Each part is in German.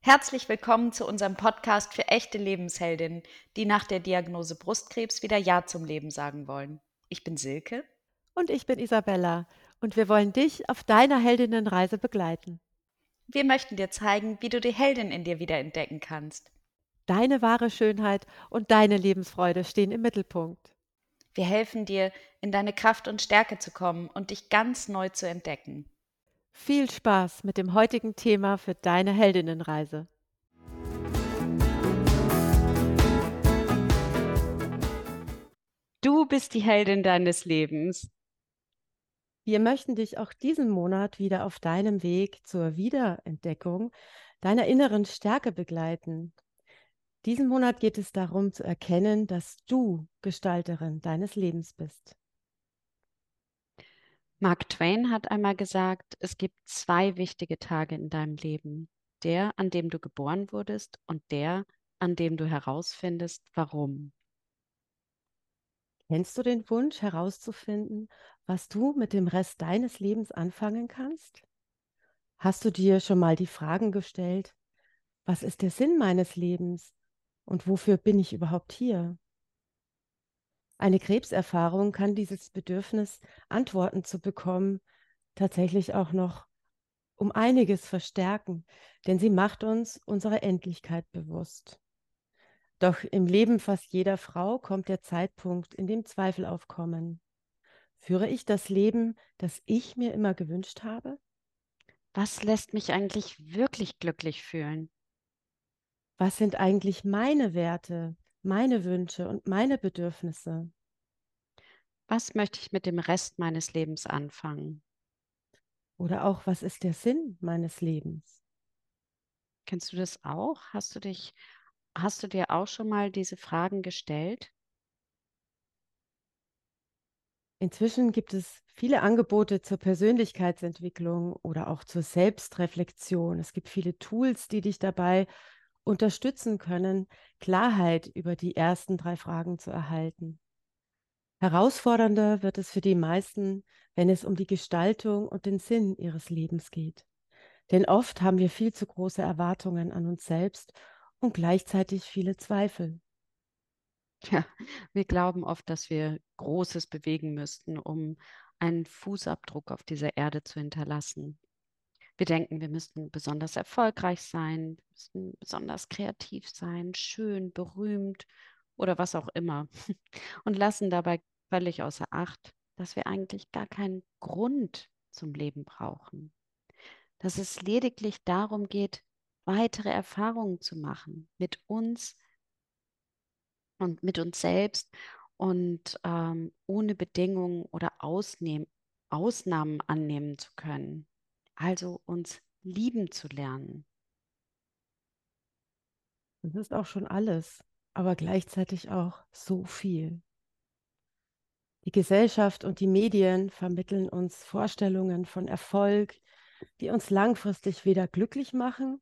Herzlich willkommen zu unserem Podcast für echte Lebensheldinnen, die nach der Diagnose Brustkrebs wieder Ja zum Leben sagen wollen. Ich bin Silke. Und ich bin Isabella. Und wir wollen dich auf deiner Heldinnenreise begleiten. Wir möchten dir zeigen, wie du die Heldin in dir wieder entdecken kannst. Deine wahre Schönheit und deine Lebensfreude stehen im Mittelpunkt. Wir helfen dir, in deine Kraft und Stärke zu kommen und dich ganz neu zu entdecken. Viel Spaß mit dem heutigen Thema für deine Heldinnenreise. Du bist die Heldin deines Lebens. Wir möchten dich auch diesen Monat wieder auf deinem Weg zur Wiederentdeckung deiner inneren Stärke begleiten. Diesen Monat geht es darum zu erkennen, dass du Gestalterin deines Lebens bist. Mark Twain hat einmal gesagt, es gibt zwei wichtige Tage in deinem Leben. Der, an dem du geboren wurdest und der, an dem du herausfindest, warum. Kennst du den Wunsch herauszufinden, was du mit dem Rest deines Lebens anfangen kannst? Hast du dir schon mal die Fragen gestellt, was ist der Sinn meines Lebens und wofür bin ich überhaupt hier? Eine Krebserfahrung kann dieses Bedürfnis, Antworten zu bekommen, tatsächlich auch noch um einiges verstärken, denn sie macht uns unsere Endlichkeit bewusst. Doch im Leben fast jeder Frau kommt der Zeitpunkt, in dem Zweifel aufkommen. Führe ich das Leben, das ich mir immer gewünscht habe? Was lässt mich eigentlich wirklich glücklich fühlen? Was sind eigentlich meine Werte, meine Wünsche und meine Bedürfnisse? Was möchte ich mit dem Rest meines Lebens anfangen? Oder auch, was ist der Sinn meines Lebens? Kennst du das auch? Hast du dich Hast du dir auch schon mal diese Fragen gestellt? Inzwischen gibt es viele Angebote zur Persönlichkeitsentwicklung oder auch zur Selbstreflexion. Es gibt viele Tools, die dich dabei unterstützen können, Klarheit über die ersten drei Fragen zu erhalten. Herausfordernder wird es für die meisten, wenn es um die Gestaltung und den Sinn ihres Lebens geht. Denn oft haben wir viel zu große Erwartungen an uns selbst und gleichzeitig viele Zweifel. Ja, wir glauben oft, dass wir Großes bewegen müssten, um einen Fußabdruck auf dieser Erde zu hinterlassen. Wir denken, wir müssten besonders erfolgreich sein, müssten besonders kreativ sein, schön, berühmt oder was auch immer und lassen dabei völlig außer Acht, dass wir eigentlich gar keinen Grund zum Leben brauchen. Dass es lediglich darum geht, weitere Erfahrungen zu machen mit uns und mit uns selbst und ähm, ohne Bedingungen oder Ausnehm Ausnahmen annehmen zu können. Also uns lieben zu lernen. Das ist auch schon alles, aber gleichzeitig auch so viel. Die Gesellschaft und die Medien vermitteln uns Vorstellungen von Erfolg, die uns langfristig weder glücklich machen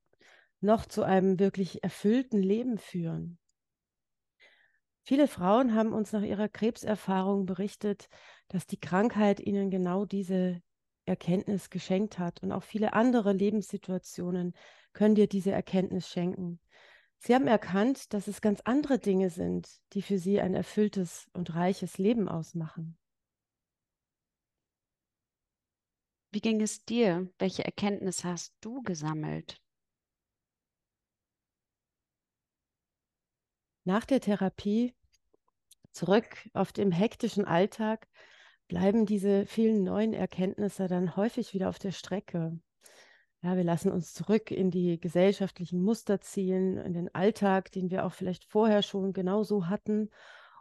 noch zu einem wirklich erfüllten Leben führen. Viele Frauen haben uns nach ihrer Krebserfahrung berichtet, dass die Krankheit ihnen genau diese Erkenntnis geschenkt hat. Und auch viele andere Lebenssituationen können dir diese Erkenntnis schenken. Sie haben erkannt, dass es ganz andere Dinge sind, die für sie ein erfülltes und reiches Leben ausmachen. Wie ging es dir? Welche Erkenntnis hast du gesammelt? Nach der Therapie zurück auf dem hektischen Alltag bleiben diese vielen neuen Erkenntnisse dann häufig wieder auf der Strecke. Ja, wir lassen uns zurück in die gesellschaftlichen Muster ziehen, in den Alltag, den wir auch vielleicht vorher schon genauso hatten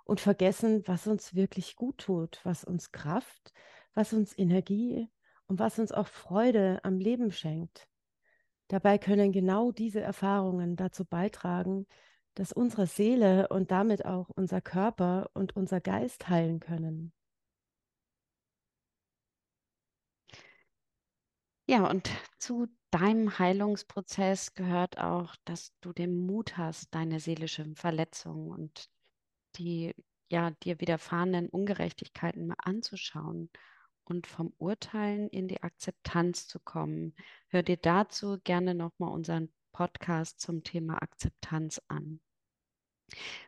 und vergessen, was uns wirklich gut tut, was uns Kraft, was uns Energie und was uns auch Freude am Leben schenkt. Dabei können genau diese Erfahrungen dazu beitragen, dass unsere Seele und damit auch unser Körper und unser Geist heilen können. Ja, und zu deinem Heilungsprozess gehört auch, dass du den Mut hast, deine seelischen Verletzungen und die ja, dir widerfahrenen Ungerechtigkeiten mal anzuschauen und vom Urteilen in die Akzeptanz zu kommen. Hör dir dazu gerne nochmal unseren Podcast zum Thema Akzeptanz an.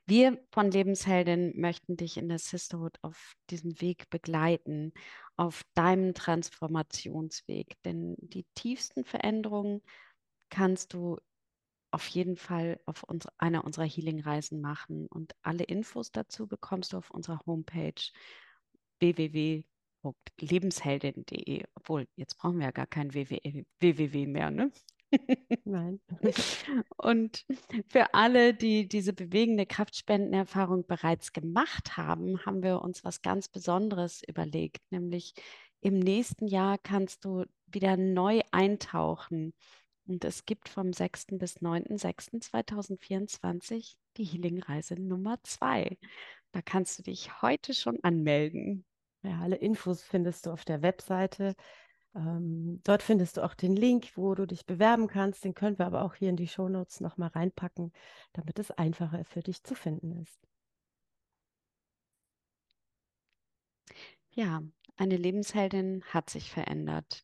Wir von Lebensheldin möchten dich in der Sisterhood auf diesem Weg begleiten, auf deinem Transformationsweg. Denn die tiefsten Veränderungen kannst du auf jeden Fall auf uns, einer unserer Healing-Reisen machen. Und alle Infos dazu bekommst du auf unserer Homepage www.lebensheldin.de. Obwohl, jetzt brauchen wir ja gar kein www mehr, ne? Nein. Und für alle, die diese bewegende Kraftspendenerfahrung bereits gemacht haben, haben wir uns was ganz Besonderes überlegt, nämlich im nächsten Jahr kannst du wieder neu eintauchen. Und es gibt vom 6. bis 9.6.2024 die Healing-Reise Nummer 2. Da kannst du dich heute schon anmelden. Ja, alle Infos findest du auf der Webseite ähm, dort findest du auch den Link, wo du dich bewerben kannst. Den können wir aber auch hier in die Shownotes nochmal reinpacken, damit es einfacher für dich zu finden ist. Ja, eine Lebensheldin hat sich verändert.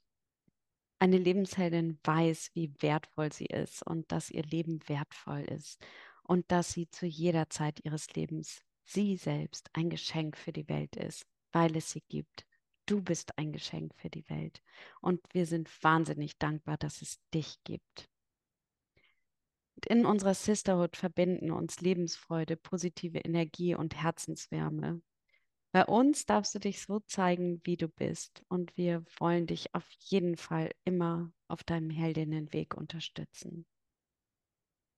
Eine Lebensheldin weiß, wie wertvoll sie ist und dass ihr Leben wertvoll ist und dass sie zu jeder Zeit ihres Lebens sie selbst ein Geschenk für die Welt ist, weil es sie gibt Du bist ein Geschenk für die Welt. Und wir sind wahnsinnig dankbar, dass es dich gibt. In unserer Sisterhood verbinden uns Lebensfreude, positive Energie und Herzenswärme. Bei uns darfst du dich so zeigen, wie du bist. Und wir wollen dich auf jeden Fall immer auf deinem Heldinnenweg unterstützen.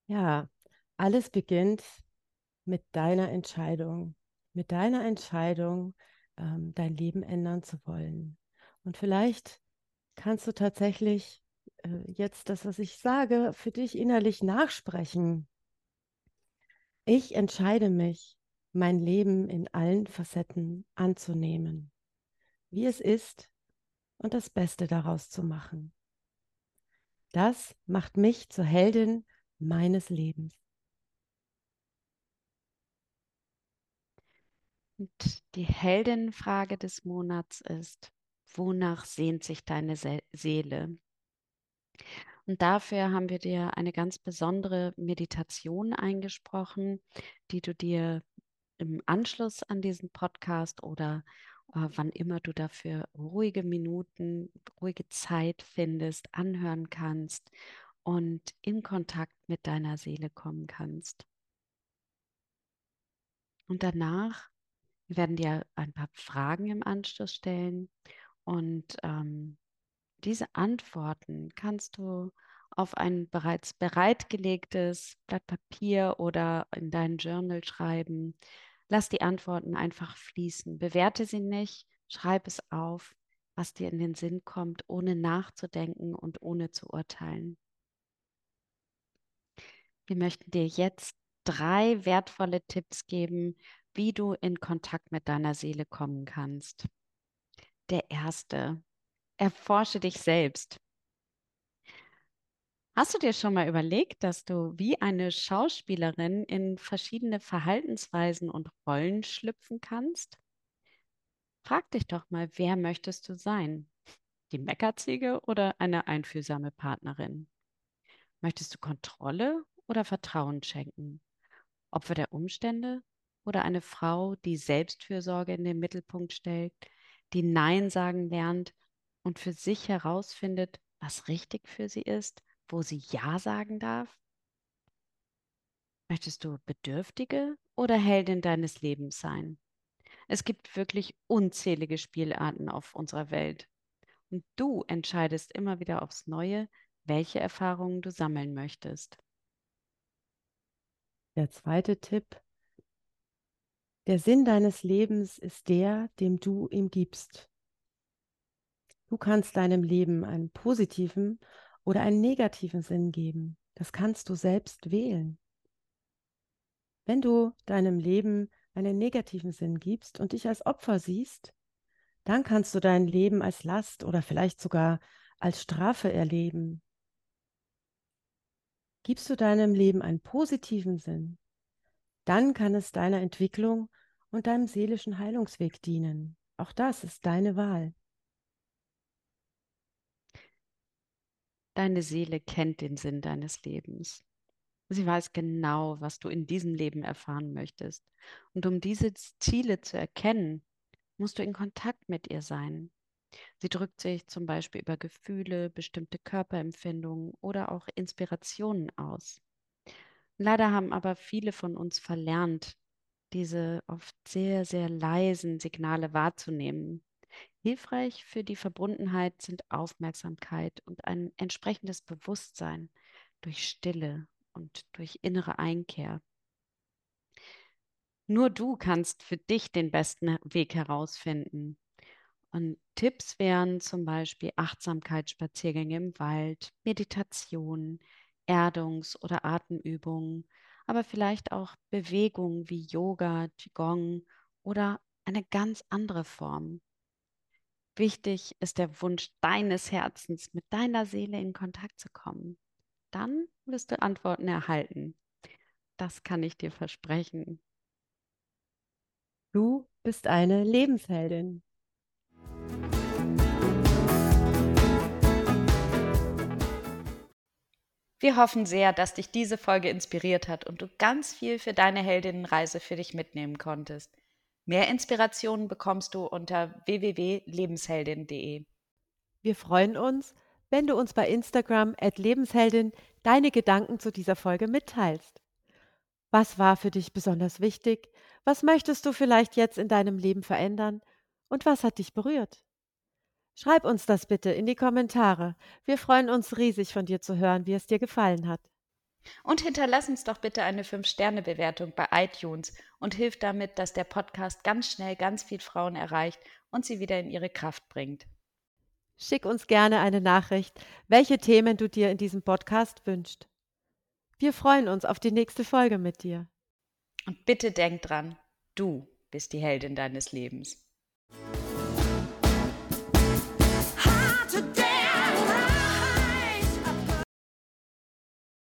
Ja, alles beginnt mit deiner Entscheidung. Mit deiner Entscheidung, ähm, dein Leben ändern zu wollen. Und vielleicht kannst du tatsächlich äh, jetzt das, was ich sage, für dich innerlich nachsprechen. Ich entscheide mich, mein Leben in allen Facetten anzunehmen, wie es ist und das Beste daraus zu machen. Das macht mich zur Heldin meines Lebens. Und die Heldinnenfrage des Monats ist, wonach sehnt sich deine Se Seele? Und dafür haben wir dir eine ganz besondere Meditation eingesprochen, die du dir im Anschluss an diesen Podcast oder äh, wann immer du dafür ruhige Minuten, ruhige Zeit findest, anhören kannst und in Kontakt mit deiner Seele kommen kannst. Und danach wir werden dir ein paar Fragen im Anschluss stellen und ähm, diese Antworten kannst du auf ein bereits bereitgelegtes Blatt Papier oder in dein Journal schreiben. Lass die Antworten einfach fließen. Bewerte sie nicht, schreib es auf, was dir in den Sinn kommt, ohne nachzudenken und ohne zu urteilen. Wir möchten dir jetzt drei wertvolle Tipps geben, wie du in Kontakt mit deiner Seele kommen kannst. Der erste, erforsche dich selbst. Hast du dir schon mal überlegt, dass du wie eine Schauspielerin in verschiedene Verhaltensweisen und Rollen schlüpfen kannst? Frag dich doch mal, wer möchtest du sein? Die Meckerziege oder eine einfühlsame Partnerin? Möchtest du Kontrolle oder Vertrauen schenken? Opfer der Umstände oder eine Frau, die Selbstfürsorge in den Mittelpunkt stellt, die Nein sagen lernt und für sich herausfindet, was richtig für sie ist, wo sie Ja sagen darf? Möchtest du Bedürftige oder Heldin deines Lebens sein? Es gibt wirklich unzählige Spielarten auf unserer Welt. Und du entscheidest immer wieder aufs Neue, welche Erfahrungen du sammeln möchtest. Der zweite Tipp, der Sinn deines Lebens ist der, dem du ihm gibst. Du kannst deinem Leben einen positiven oder einen negativen Sinn geben. Das kannst du selbst wählen. Wenn du deinem Leben einen negativen Sinn gibst und dich als Opfer siehst, dann kannst du dein Leben als Last oder vielleicht sogar als Strafe erleben. Gibst du deinem Leben einen positiven Sinn, dann kann es deiner Entwicklung und deinem seelischen Heilungsweg dienen. Auch das ist deine Wahl. Deine Seele kennt den Sinn deines Lebens. Sie weiß genau, was du in diesem Leben erfahren möchtest. Und um diese Ziele zu erkennen, musst du in Kontakt mit ihr sein. Sie drückt sich zum Beispiel über Gefühle, bestimmte Körperempfindungen oder auch Inspirationen aus. Leider haben aber viele von uns verlernt, diese oft sehr, sehr leisen Signale wahrzunehmen. Hilfreich für die Verbundenheit sind Aufmerksamkeit und ein entsprechendes Bewusstsein durch Stille und durch innere Einkehr. Nur du kannst für dich den besten Weg herausfinden. Und Tipps wären zum Beispiel Achtsamkeitsspaziergänge im Wald, Meditation, Erdungs- oder Atemübungen, aber vielleicht auch Bewegungen wie Yoga, Qigong oder eine ganz andere Form. Wichtig ist der Wunsch deines Herzens, mit deiner Seele in Kontakt zu kommen. Dann wirst du Antworten erhalten. Das kann ich dir versprechen. Du bist eine Lebensheldin. Wir hoffen sehr, dass dich diese Folge inspiriert hat und du ganz viel für deine Heldinnenreise für dich mitnehmen konntest. Mehr Inspirationen bekommst du unter www.lebensheldin.de. Wir freuen uns, wenn du uns bei Instagram Lebensheldin deine Gedanken zu dieser Folge mitteilst. Was war für dich besonders wichtig? Was möchtest du vielleicht jetzt in deinem Leben verändern? Und was hat dich berührt? Schreib uns das bitte in die Kommentare. Wir freuen uns riesig von dir zu hören, wie es dir gefallen hat. Und hinterlass uns doch bitte eine 5-Sterne-Bewertung bei iTunes und hilf damit, dass der Podcast ganz schnell ganz viel Frauen erreicht und sie wieder in ihre Kraft bringt. Schick uns gerne eine Nachricht, welche Themen du dir in diesem Podcast wünschst. Wir freuen uns auf die nächste Folge mit dir. Und bitte denk dran, du bist die Heldin deines Lebens.